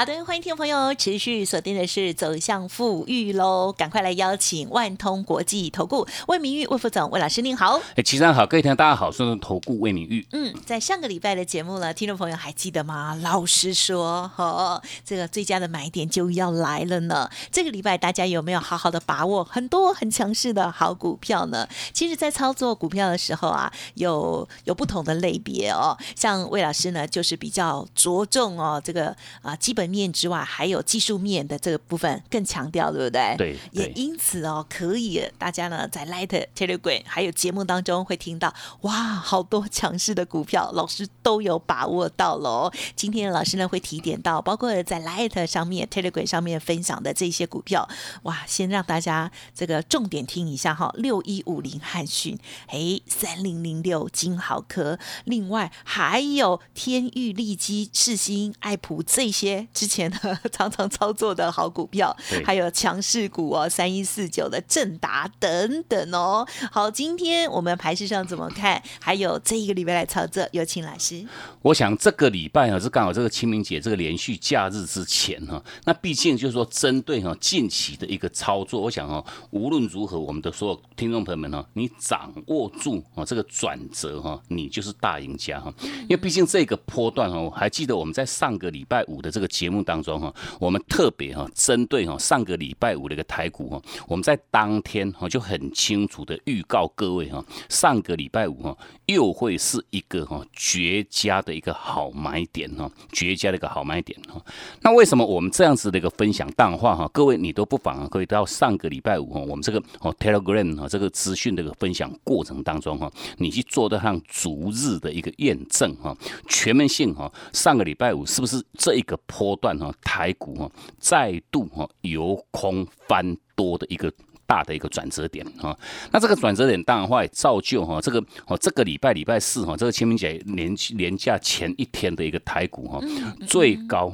好的，欢迎听众朋友持续锁定的是走向富裕喽，赶快来邀请万通国际投顾魏明玉魏副总魏老师您好，哎，齐上好，各位听众大家好，我是投顾魏明玉。嗯，在上个礼拜的节目呢，听众朋友还记得吗？老师说，哦，这个最佳的买点就要来了呢。这个礼拜大家有没有好好的把握很多很强势的好股票呢？其实，在操作股票的时候啊，有有不同的类别哦，像魏老师呢，就是比较着重哦，这个啊基本。面之外，还有技术面的这个部分更强调，对不对？对，也因此哦，可以大家呢在 Light Telegram 还有节目当中会听到，哇，好多强势的股票，老师都有把握到喽。今天老师呢会提点到，包括在 Light 上面 Telegram 上面分享的这些股票，哇，先让大家这个重点听一下哈，六一五零汉讯，哎，三零零六金豪科，另外还有天域利基、世新、爱普这些。之前的 常常操作的好股票，还有强势股哦，三一四九的正达等等哦。好，今天我们盘市上怎么看？还有这一个礼拜来操作，有请老师。我想这个礼拜啊是刚好这个清明节这个连续假日之前哈，那毕竟就是说针对哈近期的一个操作，我想哈无论如何，我们的所有听众朋友们哈，你掌握住啊这个转折哈，你就是大赢家哈。因为毕竟这个波段哦，还记得我们在上个礼拜五的这个节。节目当中哈，我们特别哈针对哈上个礼拜五的一个台股哈，我们在当天哈就很清楚的预告各位哈，上个礼拜五哈又会是一个哈绝佳的一个好买点哈，绝佳的一个好买点哈。那为什么我们这样子的一个分享淡化哈？各位你都不妨啊，可以到上个礼拜五哈，我们这个哦 Telegram 哈这个资讯的一个分享过程当中哈，你去做的上逐日的一个验证哈，全面性哈，上个礼拜五是不是这一个坡？段哈台股哈再度哈由空翻多的一个大的一个转折点哈，那这个转折点当然话也造就哈这个哦这个礼拜礼拜四哈这个清明节年年假前一天的一个台股哈最高。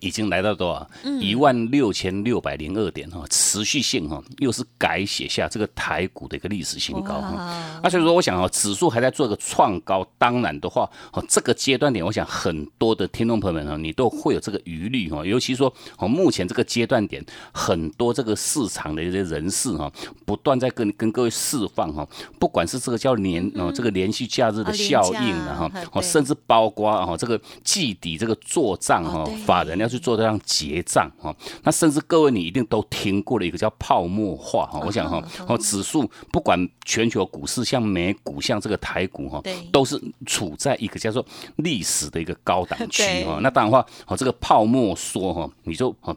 已经来到多少？一万六千六百零二点哈，持续性哈，又是改写下这个台股的一个历史新高哈。那所以说，我想哦，指数还在做一个创高，当然的话，哦，这个阶段点，我想很多的听众朋友们呢，你都会有这个疑虑哈。尤其说，哦，目前这个阶段点，很多这个市场的一些人士哈，不断在跟跟各位释放哈，不管是这个叫连哦，这个连续假日的效应了哈，哦，甚至包括哦这个季底这个做账哈，法人要。要去做这样结账哈，那甚至各位你一定都听过了一个叫泡沫化哈，我想哈，哦。指数不管全球股市像美股像这个台股哈，都是处在一个叫做历史的一个高档区 哈，那当然话哦这个泡沫说哈，你就哦。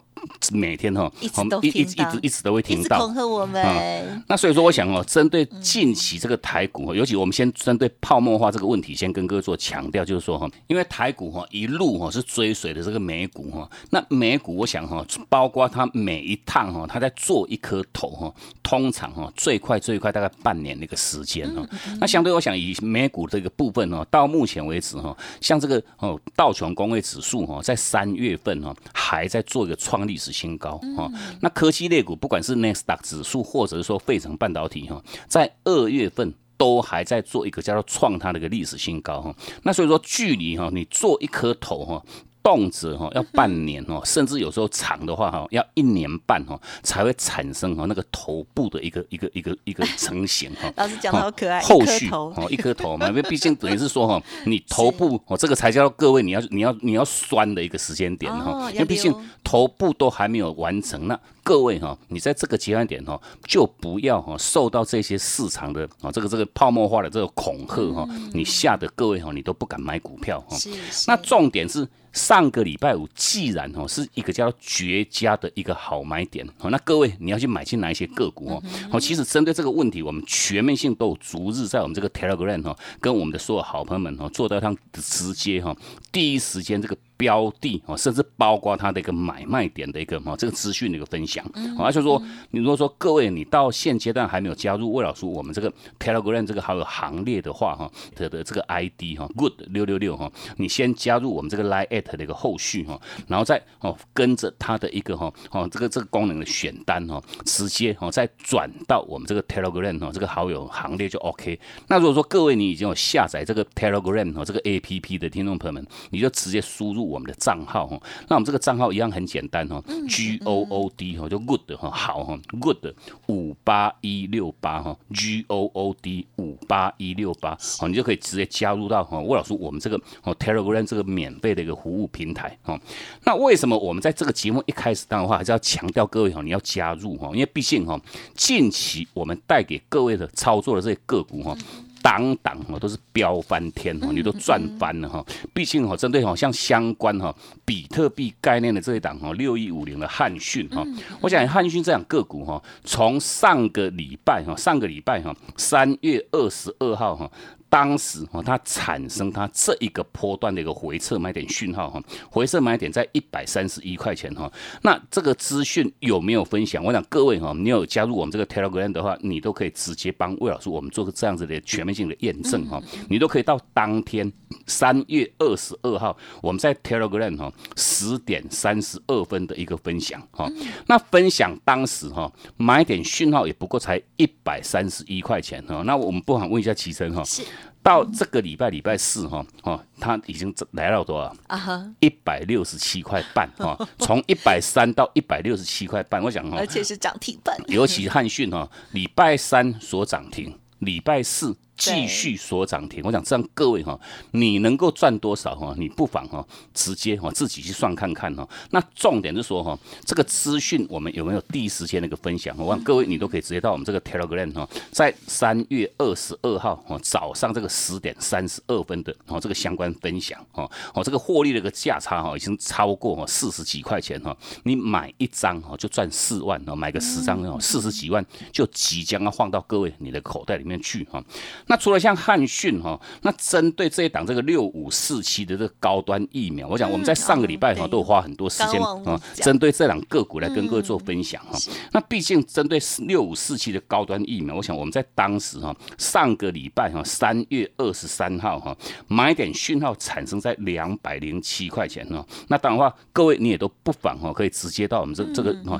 每天哈，一直一一直一直都会听到，恐吓我们。那所以说，我想哦，针对近期这个台股，尤其我们先针对泡沫化这个问题，先跟各位做强调，就是说哈，因为台股哈一路哈是追随的这个美股哈，那美股我想哈，包括它每一趟哈，它在做一颗头哈，通常哈最快最快大概半年的一个时间哈。那相对我想以美股这个部分哈，到目前为止哈，像这个哦道琼工业指数哈，在三月份哈还在做一个创。历史新高哈，那科技类股不管是 n e s t a q 指数，或者是说费城半导体哈，在二月份都还在做一个叫做创它的一个历史新高哈。那所以说，距离哈你做一颗头哈。动辄哈要半年哦，甚至有时候长的话哈要一年半哈才会产生哈那个头部的一个一个一个一个成型哈。老师讲的好可爱，后续哦一颗头嘛，因为毕竟等于是说哈，你头部哦这个才叫各位你要你要你要酸的一个时间点哈，因为毕竟头部都还没有完成，那各位哈你在这个阶段点哈就不要哈受到这些市场的啊这个这个泡沫化的这个恐吓哈，你吓得各位哈你都不敢买股票哈。那重点是。上个礼拜五，既然哦是一个叫绝佳的一个好买点哦，那各位你要去买进哪一些个股哦？哦，其实针对这个问题，我们全面性都有逐日在我们这个 Telegram 哦，跟我们的所有好朋友们哦做到上直接哈，第一时间这个。标的哦，甚至包括它的一个买卖点的一个哈这个资讯的一个分享。而且说，你如果说各位你到现阶段还没有加入魏老师我们这个 Telegram 这个好友行列的话哈它的这个 ID 哈 Good 六六六哈，你先加入我们这个 Line at 的一个后续哈，然后再哦跟着它的一个哈哦这个这个功能的选单哈，直接哦再转到我们这个 Telegram 哈这个好友行列就 OK。那如果说各位你已经有下载这个 Telegram 哈这个 APP 的听众朋友们，你就直接输入我们的账号哈。那我们这个账号一样很简单哈，G O O D 哈就 Good 哈好哈 Good 五八一六八哈 G O O D 五八一六八好，你就可以直接加入到哈魏老师我们这个哦 Telegram 这个免费的一个服务平台哈。那为什么我们在这个节目一开始当的话，还是要强调各位哈，你要加入哈，因为毕竟哈近期我们带给各位的操作的这些个股哈。档档哦都是飙翻天哦，你都赚翻了哈。毕竟哈，针对好像相关哈比特币概念的这一档哈六一五零的汉讯哈，我想汉讯这样个股哈，从上个礼拜哈上个礼拜哈三月二十二号哈。当时哈，它产生它这一个波段的一个回撤买点讯号哈，回撤买点在一百三十一块钱哈。那这个资讯有没有分享？我想各位哈，你有加入我们这个 Telegram 的话，你都可以直接帮魏老师我们做个这样子的全面性的验证哈。你都可以到当天三月二十二号，我们在 Telegram 哈十点三十二分的一个分享哈。那分享当时哈买点讯号也不过才一百三十一块钱哈。那我们不妨问一下齐生哈。是。到这个礼拜礼拜四哈哦，它已经来到多少啊？一百六十七块半哈，从一百三到一百六十七块半，我想哈，而且是涨停板。尤其汉讯哈，礼拜三所涨停，礼拜四。继续锁涨停，我想这样各位哈，你能够赚多少哈？你不妨哈直接哈自己去算看看哈。那重点是说哈，这个资讯我们有没有第一时间的一个分享？我望各位你都可以直接到我们这个 Telegram 哈，在三月二十二号哈早上这个十点三十二分的哦这个相关分享哦哦这个获利的一个价差哈已经超过哈四十几块钱哈，你买一张哈就赚四万哦，买个十张哦四十几万就即将要放到各位你的口袋里面去哈。那除了像汉讯哈，那针对这一档这个六五四七的这个高端疫苗，我想我们在上个礼拜哈都有花很多时间啊，针对这两个股来跟各位做分享哈。那毕竟针对六五四七的高端疫苗，我想我们在当时哈上个礼拜哈三月二十三号哈买点讯号产生在两百零七块钱哈。那当然话，各位你也都不妨哈可以直接到我们这这个哈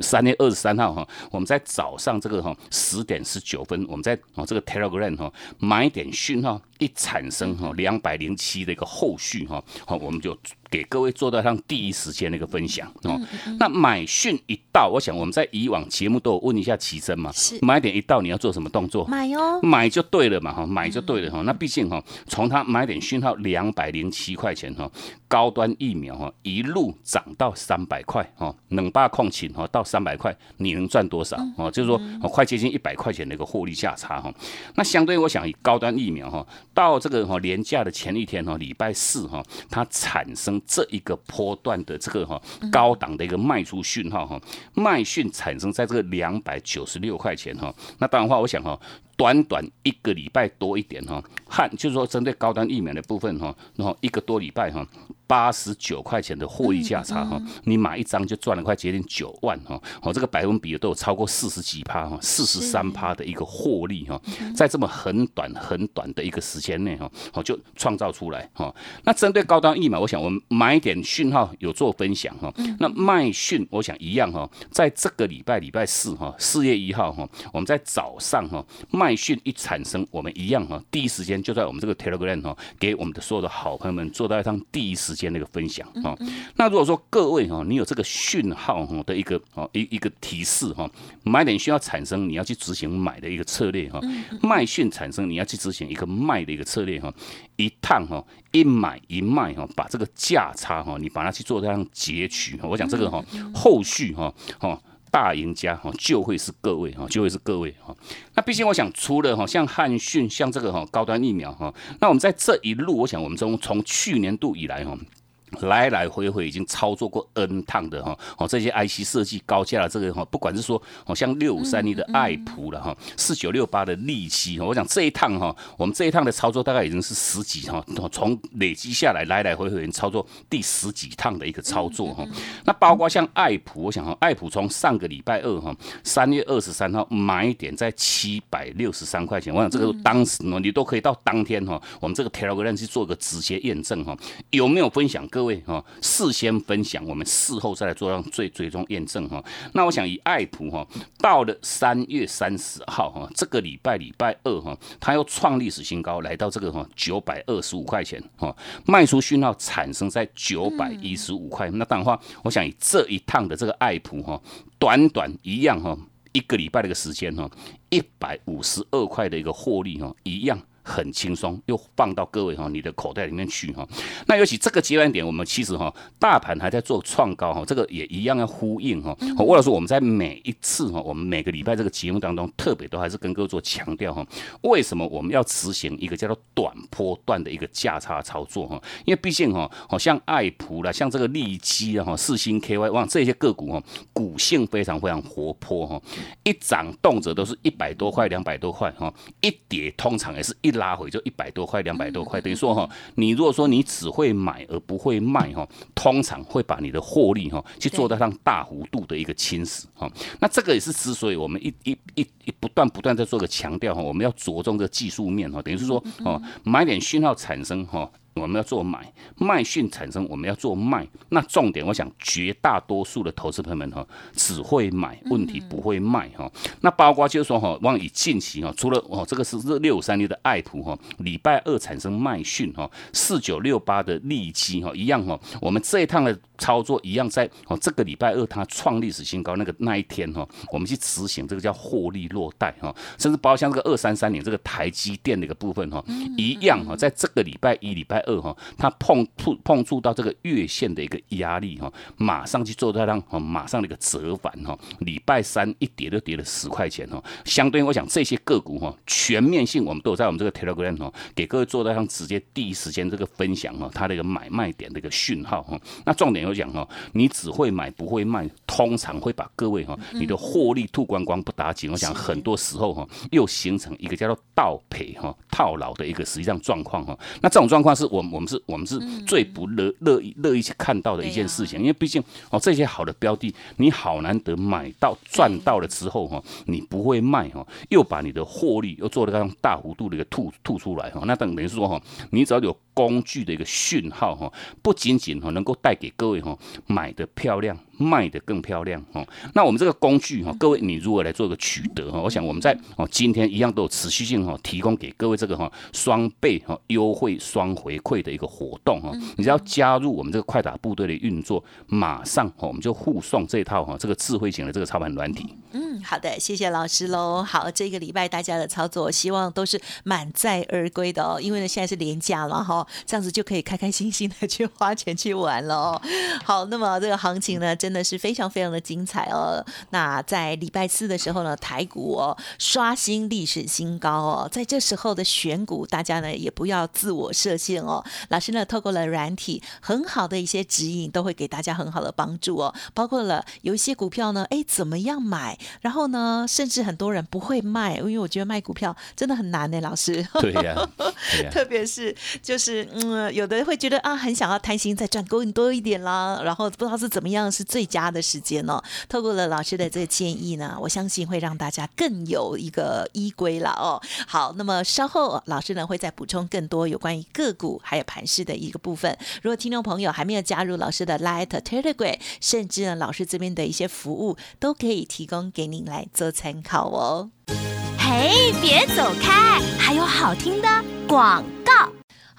三月二十三号哈，我们在早上这个哈十点十九分，我们在哦这个 Telegram。哈，买点讯号一产生哈，两百零七的一个后续哈，好，我们就。给各位做到上第一时间的一个分享哦。那买讯一到，我想我们在以往节目都有问一下奇珍嘛，是买点一到你要做什么动作？买哦，买就对了嘛哈，买就对了哈。那毕竟哈，从它买点讯号两百零七块钱哈，高端疫苗哈一路涨到三百块哈，冷霸控情哈到三百块，你能赚多少哦？就是说快接近一百块钱的一个获利价差哈。那相对我想以高端疫苗哈，到这个哈年假的前一天哈，礼拜四哈，它产生。这一个波段的这个哈高档的一个卖出讯号哈，卖讯产生在这个两百九十六块钱哈，那当然话，我想哈。短短一个礼拜多一点哈，汉就是说针对高端疫苗的部分哈，然后一个多礼拜哈，八十九块钱的获利价差哈，你买一张就赚了快接近九万哈，哦这个百分比都有超过四十几趴哈，四十三趴的一个获利哈，在这么很短很短的一个时间内哈，哦就创造出来哈。那针对高端疫苗，我想我们买点讯号有做分享哈，那卖讯我想一样哈，在这个礼拜礼拜四哈，四月一号哈，我们在早上哈。卖讯一产生，我们一样哈，第一时间就在我们这个 Telegram 哈，给我们的所有的好朋友们做到一趟第一时间的一个分享哈。那如果说各位哈，你有这个讯号哈的一个哦一一个提示哈，买点需要产生，你要去执行买的一个策略哈；卖讯产生，你要去执行一个卖的一个策略哈。一趟哈，一买一卖哈，把这个价差哈，你把它去做这样截取。我讲这个哈，后续哈，哈。大赢家哈就会是各位哈，就会是各位哈。那毕竟我想，除了哈像汉逊，像这个哈高端疫苗哈，那我们在这一路，我想我们从从去年度以来哈。来来回回已经操作过 N 趟的哈，哦这些 IC 设计高价的这个哈，不管是说哦像六五三一的爱普了哈，四九六八的利基，我想这一趟哈，我们这一趟的操作大概已经是十几哈，从累积下来来来回回已经操作第十几趟的一个操作哈。那包括像爱普，我想哈，爱普从上个礼拜二哈，三月二十三号买点在七百六十三块钱，我想这个当时呢，你都可以到当天哈，我们这个 Telegram 去做个直接验证哈，有没有分享各各位哈？事先分享，我们事后再来做让最最终验证哈。那我想以爱普哈，到了三月三十号哈，这个礼拜礼拜二哈，它又创历史新高，来到这个哈九百二十五块钱哈，卖出讯号产生在九百一十五块。那当然话，我想以这一趟的这个爱普哈，短短一样哈，一个礼拜的一个时间哈，一百五十二块的一个获利哈，一样。很轻松，又放到各位哈你的口袋里面去哈。那尤其这个阶段点，我们其实哈大盘还在做创高哈，这个也一样要呼应哈。或者说我们在每一次哈，我们每个礼拜这个节目当中，特别都还是跟各位做强调哈，为什么我们要执行一个叫做短波段的一个价差操作哈？因为毕竟哈，好像爱普啦，像这个利基啊哈，四星 KY 望这些个股哈，股性非常非常活泼哈，一涨动辄都是一百多块、两百多块哈，一跌通常也是一。拉回就一百多块、两百多块，等于说哈，你如果说你只会买而不会卖哈，通常会把你的获利哈去做到上大幅度的一个侵蚀哈。那这个也是之所以我们一一一一不断不断在做个强调哈，我们要着重这技术面哈，等于是说哦，买点讯号产生哈。我们要做买卖讯产生，我们要做卖。那重点，我想绝大多数的投资朋友们哈，只会买，问题不会卖哈。那包括就是说哈，望以近期哈，除了哦这个是六三六的爱普哈，礼拜二产生卖讯哈，四九六八的利基哈，一样哈。我们这一趟的操作一样，在哦这个礼拜二它创历史新高那个那一天哈，我们去执行这个叫获利落袋哈，甚至包括像这个二三三零这个台积电的一个部分哈，一样哈，在这个礼拜一礼拜。二哈，它碰触碰触到这个月线的一个压力哈，马上去做它让马上的一个折返哈。礼拜三一跌就跌了十块钱哈。相对我想这些个股哈，全面性我们都有在我们这个 Telegram 哈，给各位做到上直接第一时间这个分享哈，它的一个买卖点的一个讯号哈。那重点有讲哈，你只会买不会卖，通常会把各位哈你的获利吐光光不打紧。我想很多时候哈，又形成一个叫做倒赔哈套牢的一个实际上状况哈。那这种状况是。我我们是我们是最不乐乐意乐意去看到的一件事情，因为毕竟哦这些好的标的，你好难得买到赚到了之后哈，你不会卖哈，又把你的获利又做了这样大幅度的一个吐吐出来哈，那等于是说哈，你只要有。工具的一个讯号哈，不仅仅哈能够带给各位哈买的漂亮，卖的更漂亮哦。那我们这个工具哈，各位你如何来做一个取得哈？我想我们在哦今天一样都有持续性哈，提供给各位这个哈双倍哈优惠双回馈的一个活动哈。你只要加入我们这个快打部队的运作，马上哈我们就护送这套哈这个智慧型的这个操盘软体。嗯，好的，谢谢老师喽。好，这个礼拜大家的操作希望都是满载而归的哦，因为呢现在是年假了哈。这样子就可以开开心心的去花钱去玩了哦。好，那么这个行情呢，真的是非常非常的精彩哦。那在礼拜四的时候呢，台股哦刷新历史新高哦。在这时候的选股，大家呢也不要自我设限哦。老师呢透过了软体很好的一些指引，都会给大家很好的帮助哦。包括了有一些股票呢，哎怎么样买？然后呢，甚至很多人不会卖，因为我觉得卖股票真的很难呢，老师。对呀，特别是就是。嗯，有的人会觉得啊，很想要贪心再赚更多一点啦，然后不知道是怎么样是最佳的时间哦。透过了老师的这个建议呢，我相信会让大家更有一个依归了哦。好，那么稍后老师呢会再补充更多有关于个股还有盘势的一个部分。如果听众朋友还没有加入老师的 Light Telegram，甚至呢老师这边的一些服务都可以提供给您来做参考哦。嘿，别走开，还有好听的广告。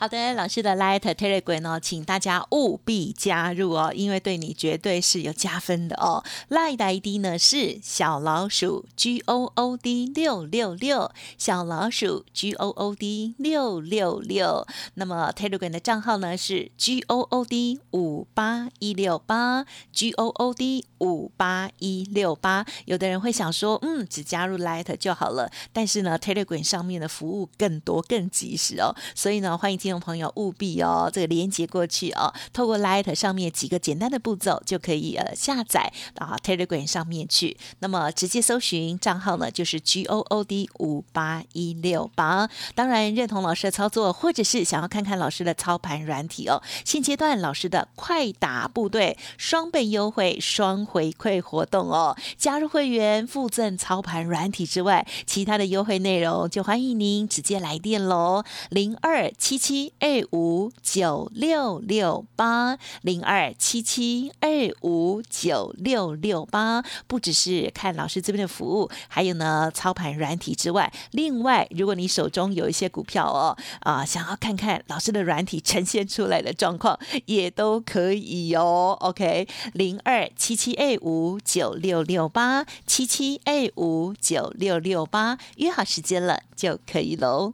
好的，老师的 Light Telegram 呢，请大家务必加入哦，因为对你绝对是有加分的哦。Light ID 呢是小老鼠 G O O D 六六六，小老鼠 G O O D 六六六。那么 Telegram 的账号呢是 G O O D 五八一六八，G O O D 五八一六八。有的人会想说，嗯，只加入 Light 就好了，但是呢，Telegram 上面的服务更多更及时哦，所以呢，欢迎听。众朋友务必哦，这个连接过去哦，透过 Light 上面几个简单的步骤就可以呃下载到 Telegram 上面去。那么直接搜寻账号呢，就是 G O O D 五八一六八。当然认同老师的操作，或者是想要看看老师的操盘软体哦，现阶段老师的快打部队双倍优惠、双回馈活动哦，加入会员附赠操盘软体之外，其他的优惠内容就欢迎您直接来电喽，零二七七二五九六六八零二七七二五九六六八，不只是看老师这边的服务，还有呢操盘软体之外，另外如果你手中有一些股票哦，啊，想要看看老师的软体呈现出来的状况，也都可以哦。OK，零二七七二五九六六八七七二五九六六八，约好时间了就可以喽。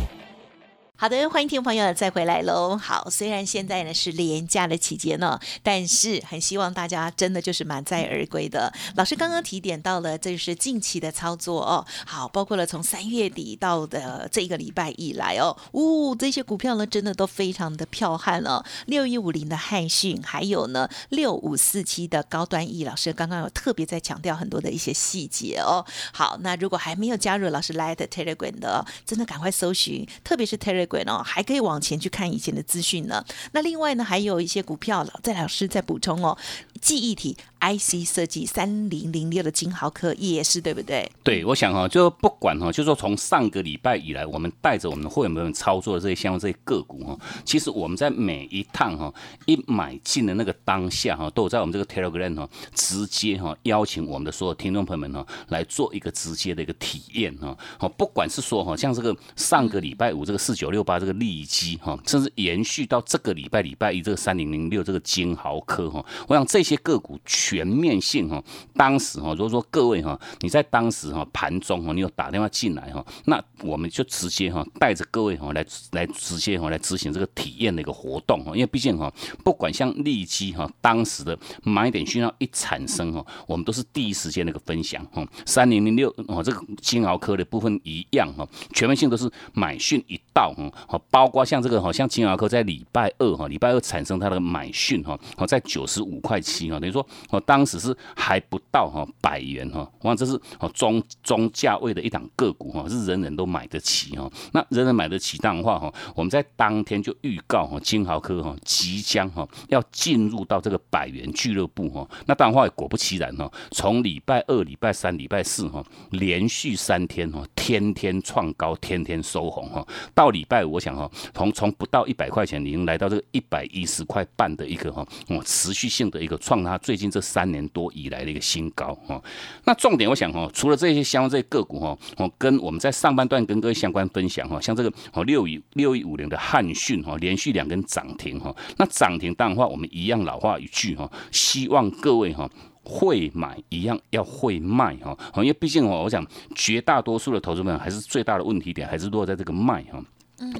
好的，欢迎听众朋友再回来喽。好，虽然现在呢是廉价的期间呢，但是很希望大家真的就是满载而归的。老师刚刚提点到了，这是近期的操作哦。好，包括了从三月底到的这一个礼拜以来哦，呜，这些股票呢真的都非常的彪悍哦。六一五零的汉讯，还有呢六五四七的高端 E，老师刚刚有特别在强调很多的一些细节哦。好，那如果还没有加入老师 Light Telegram 的，真的赶快搜寻，特别是 Telegram。哦，还可以往前去看以前的资讯呢。那另外呢，还有一些股票了，在老师再补充哦。记忆体 IC 设计三零零六的金豪科也是对不对？对，我想哈，就不管哈，就说从上个礼拜以来，我们带着我们的会员们操作的这些相关这些个股哈，其实我们在每一趟哈一买进的那个当下哈，都有在我们这个 Telegram 哈直接哈邀请我们的所有听众朋友们哈来做一个直接的一个体验哈。好，不管是说哈，像这个上个礼拜五这个四九六八这个利基哈，甚至延续到这个礼拜礼拜一这个三零零六这个金豪科哈，我想这些。些个股全面性哈，当时哈，如果说各位哈，你在当时哈盘中哈，你有打电话进来哈，那我们就直接哈带着各位哈来来直接哈来执行这个体验的一个活动哈，因为毕竟哈，不管像利基哈，当时的买点讯号一产生哈，我们都是第一时间那个分享哈，三零零六哦，这个金鳌科的部分一样哈，全面性都是买讯一到哈，好，包括像这个哈，像金鳌科在礼拜二哈，礼拜二产生它的买讯哈，好在九十五块七。等于说，哦，当时是还不到哈百元哈，我想这是哦中中价位的一档个股哈，是人人都买得起哈。那人人买得起当然话哈，我们在当天就预告哈，金豪科哈即将哈要进入到这个百元俱乐部哈。那当然话果不其然哈，从礼拜二、礼拜三、礼拜四哈，连续三天哈，天天创高，天天收红哈。到礼拜五，我想哈，从从不到一百块钱，已经来到这个一百一十块半的一个哈，哦持续性的一个。创它最近这三年多以来的一个新高哈，那重点我想哈，除了这些相关这些个股哈，我跟我们在上半段跟各位相关分享哈，像这个哦六一六一五零的汉讯哈，连续两根涨停哈，那涨停当然话我们一样老话一句哈，希望各位哈会买一样要会卖哈，因为毕竟哦，我想绝大多数的投资者还是最大的问题点还是落在这个卖哈。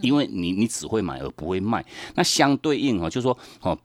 因为你你只会买而不会卖，那相对应哈，就是说哦，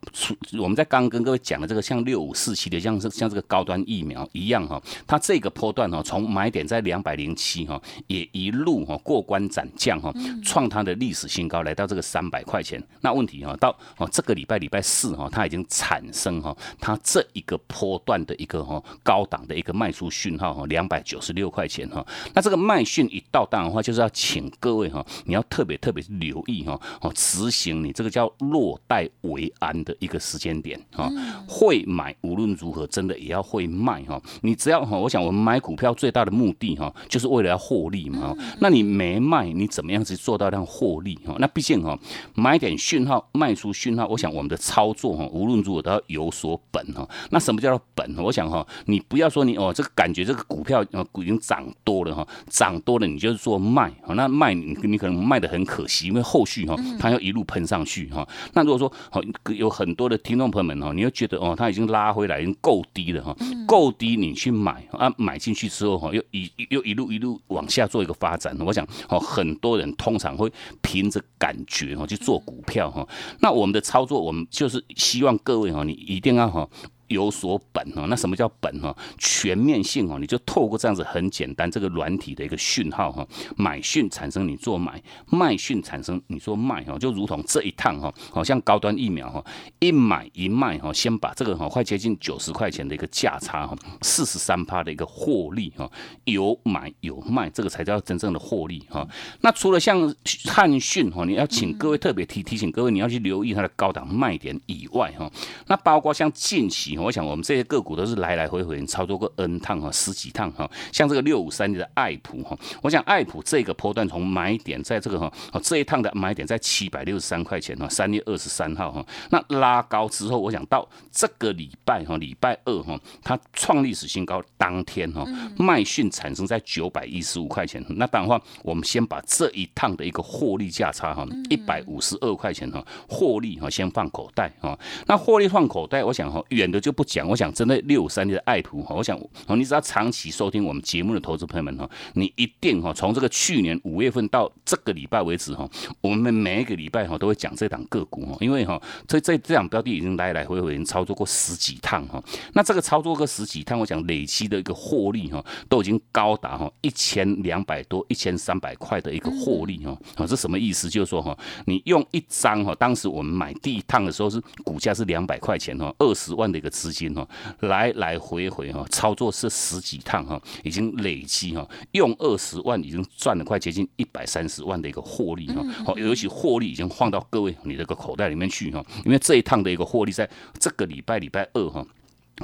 我们在刚跟各位讲的这个像六五四七的，像是像这个高端疫苗一样哈，它这个波段哈，从买点在两百零七哈，也一路哈过关斩将哈，创它的历史新高，来到这个三百块钱。那问题哈，到哦这个礼拜礼拜四哈，它已经产生哈，它这一个波段的一个哈高档的一个卖出讯号哈，两百九十六块钱哈。那这个卖讯一到档的话，就是要请各位哈，你要特别。特别是留意哈哦，执行你这个叫落袋为安的一个时间点哈，会买无论如何真的也要会卖哈。你只要哈，我想我们买股票最大的目的哈，就是为了要获利嘛。那你没卖，你怎么样子做到让获利哈？那毕竟哈，买点讯号，卖出讯号，我想我们的操作哈，无论如何都要有所本哈。那什么叫做本？我想哈，你不要说你哦，这个感觉这个股票呃已经涨多了哈，涨多了你就是做卖，那卖你你可能卖的很可。可惜，因为后续哈它要一路喷上去哈。那如果说好有很多的听众朋友们哈，你会觉得哦，它已经拉回来，已经够低了哈，够低你去买啊，买进去之后哈，又一又一路一路往下做一个发展。我想哦，很多人通常会凭着感觉哈去做股票哈。那我们的操作，我们就是希望各位哈，你一定要哈。有所本哦，那什么叫本哈？全面性哦，你就透过这样子很简单这个软体的一个讯号哈，买讯产生你做买，卖讯产生你做卖哈，就如同这一趟哈，好像高端疫苗哈，一买一卖哈，先把这个哈快接近九十块钱的一个价差哈，四十三趴的一个获利哈，有买有卖，这个才叫真正的获利哈。那除了像汉讯哈，你要请各位特别提提醒各位，你要去留意它的高档卖点以外哈，那包括像近期。我想我们这些个股都是来来回回操作过 N 趟哈，十几趟哈。像这个六五三的爱普哈，我想爱普这个波段从买点在这个哈，这一趟的买点在七百六十三块钱哈，三月二十三号哈。那拉高之后，我想到这个礼拜哈，礼拜二哈，它创历史新高当天哈，卖讯产生在九百一十五块钱。那当然话，我们先把这一趟的一个获利价差哈，一百五十二块钱哈，获利哈先放口袋哈。那获利放口袋，我想哈，远的。就不讲，我想针对六五三的爱普哈，我想哦，你只要长期收听我们节目的投资朋友们哈，你一定哈，从这个去年五月份到这个礼拜为止哈，我们每一个礼拜哈都会讲这档个股哈，因为哈，这这这档标的已经来来回回已经操作过十几趟哈，那这个操作个十几趟，我想累积的一个获利哈，都已经高达哈一千两百多、一千三百块的一个获利哈，啊，这什么意思？就是说哈，你用一张哈，当时我们买第一趟的时候是股价是两百块钱哈，二十万的一个。资金哈，来来回回哈，操作是十几趟哈，已经累积哈，用二十万已经赚了快接近一百三十万的一个获利哈，好，尤其获利已经放到各位你这个口袋里面去哈，因为这一趟的一个获利在这个礼拜礼拜二哈。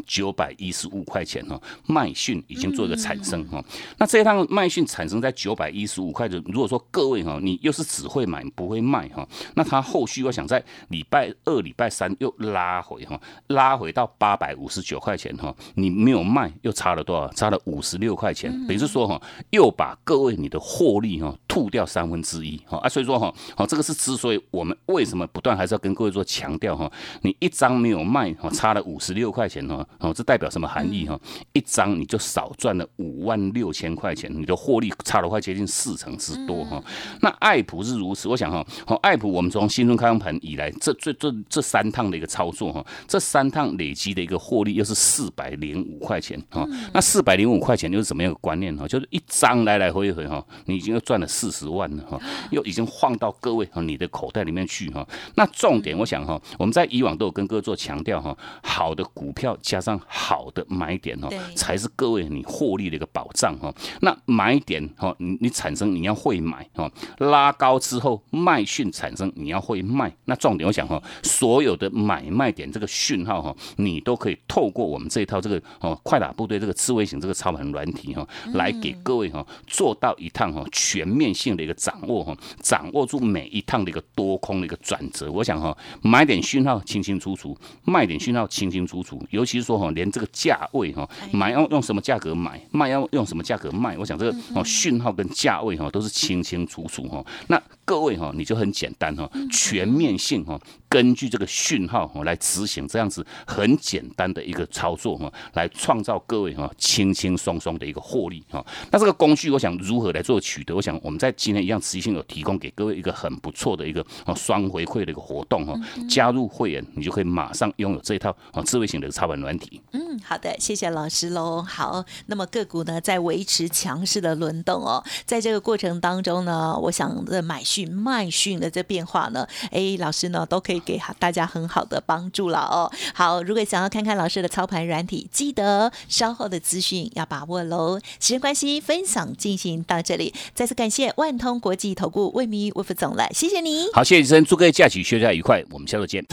九百一十五块钱哈，麦讯已经做一个产生哈。那这一趟麦讯产生在九百一十五块的，如果说各位哈，你又是只会买不会卖哈，那它后续我想在礼拜二、礼拜三又拉回哈，拉回到八百五十九块钱哈，你没有卖又差了多少？差了五十六块钱，等于是说哈，又把各位你的获利哈吐掉三分之一哈啊，所以说哈，好这个是之所以我们为什么不断还是要跟各位做强调哈，你一张没有卖哈，差了五十六块钱哈。哦，这代表什么含义哈？一张你就少赚了五万六千块钱，你的获利差了快接近四成之多哈。那爱普是如此，我想哈，好爱普，我们从新春开盘以来，这这这这三趟的一个操作哈，这三趟累积的一个获利又是四百零五块钱哈。那四百零五块钱又是什么样的观念哈？就是一张来来回回哈，你已经又赚了四十万了哈，又已经晃到各位哈你的口袋里面去哈。那重点我想哈，我们在以往都有跟各位做强调哈，好的股票。加上好的买点哦，才是各位你获利的一个保障哦。那买点哦，你你产生你要会买哦，拉高之后卖讯产生你要会卖。那重点我想哈，所有的买卖点这个讯号哈，你都可以透过我们这一套这个哦快打部队这个智慧型这个操盘软体哈，来给各位哈做到一趟哈全面性的一个掌握哈，掌握住每一趟的一个多空的一个转折。我想哈，买点讯号清清楚楚，卖点讯号清清楚楚，尤其是。说哈，连这个价位哈，买要用什么价格买，卖要用什么价格卖，我想这个哦讯号跟价位哈都是清清楚楚哈。那各位哈，你就很简单哈，全面性哈。根据这个讯号哈来执行这样子很简单的一个操作哈，来创造各位哈轻轻松松的一个获利哈。那这个工具我想如何来做取得？我想我们在今天一样持续性有提供给各位一个很不错的一个哦双回馈的一个活动哈。加入会员你就可以马上拥有这一套啊智慧型的操盘软体。嗯，好的，谢谢老师喽。好，那么个股呢在维持强势的轮动哦，在这个过程当中呢，我想的买讯卖讯的这变化呢，哎，老师呢都可以。给大家很好的帮助了哦。好，如果想要看看老师的操盘软体，记得稍后的资讯要把握喽。时间关系，分享进行到这里，再次感谢万通国际投顾魏明魏副总了，谢谢你。好，谢谢医生，祝各位假期休假愉快，我们下周见。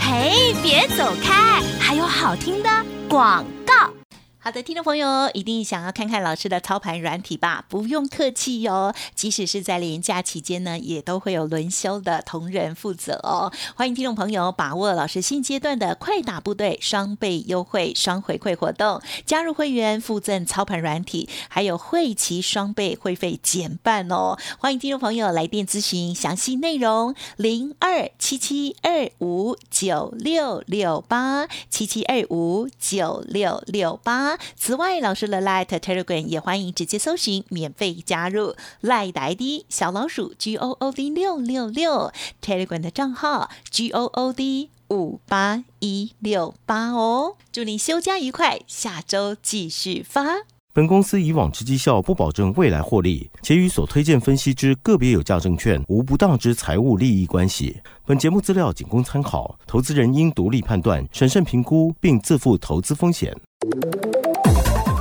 嘿，别走开，还有好听的广告。好的，听众朋友一定想要看看老师的操盘软体吧？不用客气哟，即使是在连假期间呢，也都会有轮休的同仁负责哦。欢迎听众朋友把握老师现阶段的快打部队双倍优惠、双回馈活动，加入会员附赠操盘软体，还有会期双倍会费减半哦。欢迎听众朋友来电咨询详细内容：零二七七二五九六六八七七二五九六六八。此外，老师的 Light Telegram 也欢迎直接搜寻免费加入 Light 的 ID 小老鼠 G O O D 六六六 Telegram 的账号 G O O D 五八一六八哦。祝你休假愉快，下周继续发。本公司以往之绩效不保证未来获利，且与所推荐分析之个别有价证券无不当之财务利益关系。本节目资料仅供参考，投资人应独立判断、审慎评估，并自负投资风险。